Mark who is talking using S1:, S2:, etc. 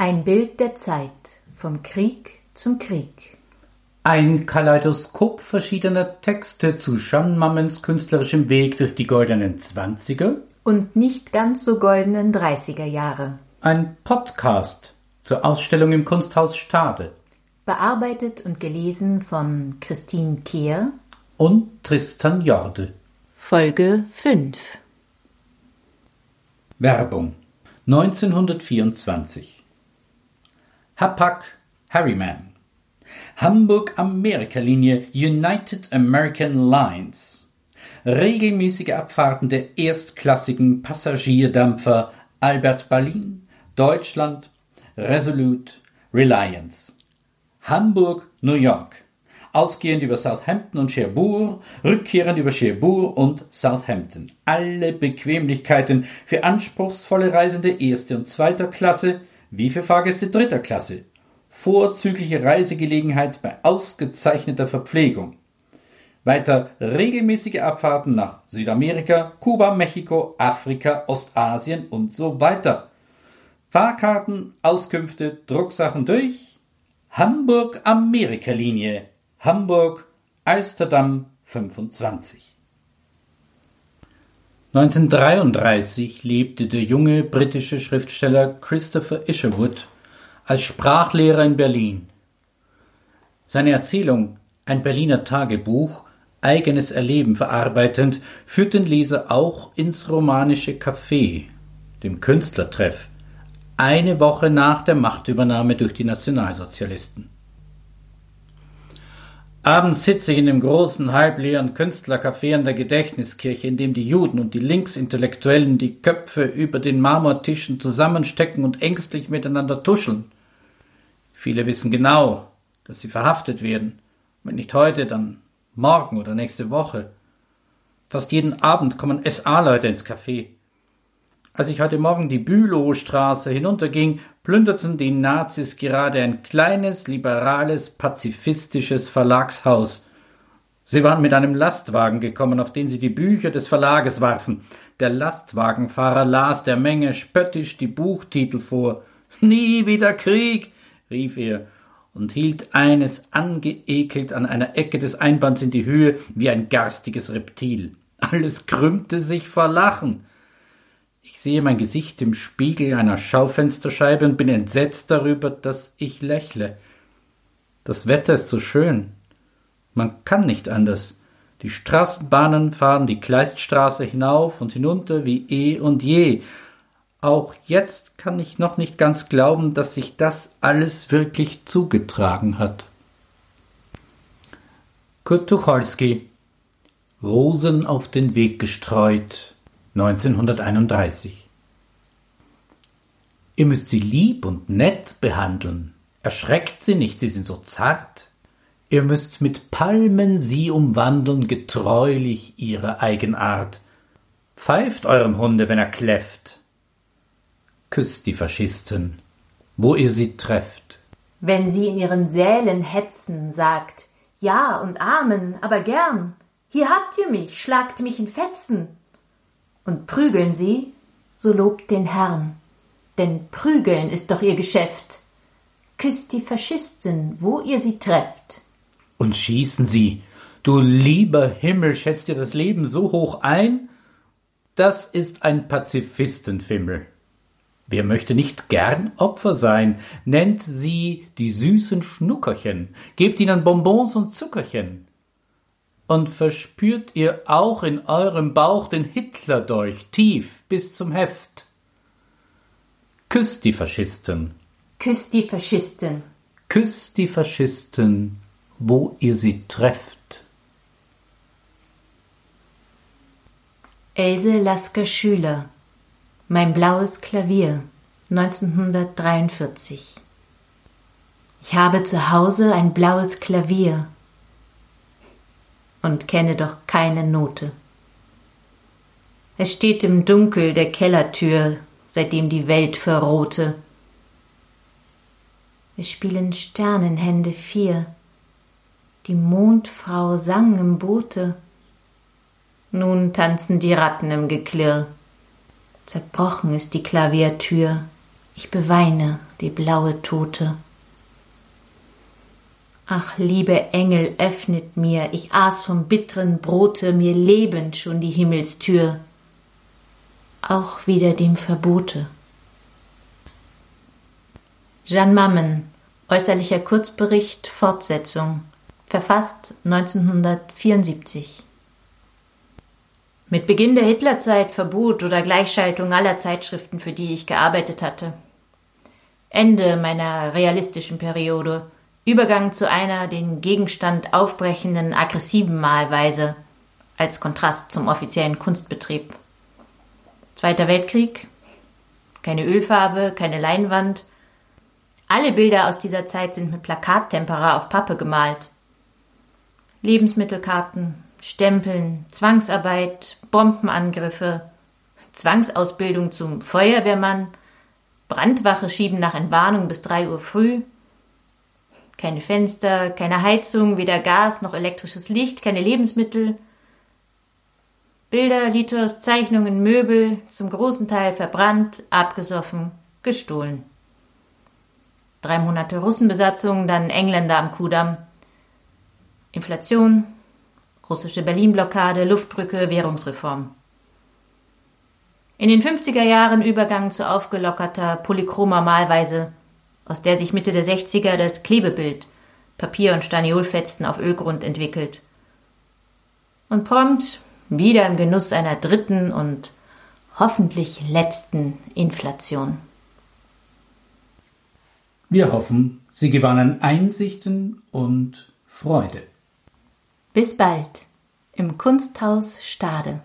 S1: Ein Bild der Zeit vom Krieg zum Krieg.
S2: Ein Kaleidoskop verschiedener Texte zu Jeanne Mammens künstlerischem Weg durch die goldenen Zwanziger
S1: und nicht ganz so goldenen Dreißiger Jahre.
S2: Ein Podcast zur Ausstellung im Kunsthaus Stade.
S1: Bearbeitet und gelesen von Christine Kehr
S2: und Tristan Jorde.
S1: Folge 5
S2: Werbung 1924 Hapag Harryman Hamburg-Amerika-Linie United American Lines Regelmäßige Abfahrten der erstklassigen Passagierdampfer Albert Berlin, Deutschland, Resolute, Reliance. Hamburg, New York. Ausgehend über Southampton und Cherbourg, rückkehrend über Cherbourg und Southampton. Alle Bequemlichkeiten für anspruchsvolle Reisende erster und zweiter Klasse wie für Fahrgäste dritter Klasse. Vorzügliche Reisegelegenheit bei ausgezeichneter Verpflegung. Weiter regelmäßige Abfahrten nach Südamerika, Kuba, Mexiko, Afrika, Ostasien und so weiter. Fahrkarten, Auskünfte, Drucksachen durch Hamburg-Amerika-Linie, Hamburg, Alsterdam 25. 1933 lebte der junge britische Schriftsteller Christopher Isherwood als Sprachlehrer in Berlin. Seine Erzählung Ein Berliner Tagebuch, eigenes Erleben verarbeitend, führt den Leser auch ins romanische Café, dem Künstlertreff, eine Woche nach der Machtübernahme durch die Nationalsozialisten. Abends sitze ich in dem großen, halbleeren Künstlercafé an der Gedächtniskirche, in dem die Juden und die Linksintellektuellen die Köpfe über den Marmortischen zusammenstecken und ängstlich miteinander tuscheln. Viele wissen genau, dass sie verhaftet werden. Wenn nicht heute, dann morgen oder nächste Woche. Fast jeden Abend kommen SA-Leute ins Café. Als ich heute Morgen die Bülowstraße hinunterging, plünderten die Nazis gerade ein kleines, liberales, pazifistisches Verlagshaus. Sie waren mit einem Lastwagen gekommen, auf den sie die Bücher des Verlages warfen. Der Lastwagenfahrer las der Menge spöttisch die Buchtitel vor. Nie wieder Krieg, rief er und hielt eines angeekelt an einer Ecke des Einbands in die Höhe wie ein garstiges Reptil. Alles krümmte sich vor Lachen. Sehe mein Gesicht im Spiegel einer Schaufensterscheibe und bin entsetzt darüber, dass ich lächle. Das Wetter ist so schön. Man kann nicht anders. Die Straßenbahnen fahren die Kleiststraße hinauf und hinunter wie eh und je. Auch jetzt kann ich noch nicht ganz glauben, dass sich das alles wirklich zugetragen hat. Kurt Tucholsky Rosen auf den Weg gestreut 1931 Ihr müsst sie lieb und nett behandeln. Erschreckt sie nicht, sie sind so zart. Ihr müsst mit Palmen sie umwandeln, getreulich ihrer Eigenart. Pfeift eurem Hunde, wenn er kläfft. Küsst die Faschisten, wo ihr sie trefft.
S1: Wenn sie in ihren Sälen hetzen, sagt Ja und Amen, aber gern. Hier habt ihr mich, schlagt mich in Fetzen und prügeln sie, so lobt den Herrn, denn prügeln ist doch ihr Geschäft. Küsst die Faschisten, wo ihr sie trefft.
S2: Und schießen sie, du lieber Himmel, schätzt ihr das Leben so hoch ein? Das ist ein Pazifistenfimmel. Wer möchte nicht gern Opfer sein? Nennt sie die süßen Schnuckerchen, gebt ihnen Bonbons und Zuckerchen und verspürt ihr auch in eurem Bauch den Hitlerdolch tief bis zum Heft. Küsst die Faschisten.
S1: Küsst die Faschisten.
S2: Küsst die Faschisten, wo ihr sie trefft.
S1: Else Lasker Schüler Mein blaues Klavier 1943 Ich habe zu Hause ein blaues Klavier und kenne doch keine Note. Es steht im Dunkel der Kellertür, seitdem die Welt verrohte. Es spielen Sternenhände vier, die Mondfrau sang im Boote. Nun tanzen die Ratten im Geklirr. Zerbrochen ist die Klaviatür, ich beweine die blaue Tote. Ach, liebe Engel, öffnet mir, ich aß vom bitteren Brote, mir lebend schon die Himmelstür, auch wieder dem Verbote. Jeanne Mammen, äußerlicher Kurzbericht, Fortsetzung, verfasst 1974. Mit Beginn der Hitlerzeit Verbot oder Gleichschaltung aller Zeitschriften, für die ich gearbeitet hatte. Ende meiner realistischen Periode, Übergang zu einer den Gegenstand aufbrechenden, aggressiven Malweise als Kontrast zum offiziellen Kunstbetrieb. Zweiter Weltkrieg, keine Ölfarbe, keine Leinwand. Alle Bilder aus dieser Zeit sind mit Plakattempera auf Pappe gemalt. Lebensmittelkarten, Stempeln, Zwangsarbeit, Bombenangriffe, Zwangsausbildung zum Feuerwehrmann, Brandwache schieben nach Entwarnung bis drei Uhr früh, keine Fenster, keine Heizung, weder Gas noch elektrisches Licht, keine Lebensmittel, Bilder, Litos, Zeichnungen, Möbel, zum großen Teil verbrannt, abgesoffen, gestohlen. Drei Monate Russenbesatzung, dann Engländer am Kudamm. Inflation, russische Berlin-Blockade, Luftbrücke, Währungsreform. In den 50er Jahren Übergang zu aufgelockerter, polychromer Malweise, aus der sich Mitte der 60er das Klebebild, Papier- und Staniolfetzen auf Ölgrund entwickelt. Und prompt wieder im Genuss einer dritten und hoffentlich letzten Inflation.
S2: Wir hoffen, Sie gewannen Einsichten und Freude.
S1: Bis bald im Kunsthaus Stade.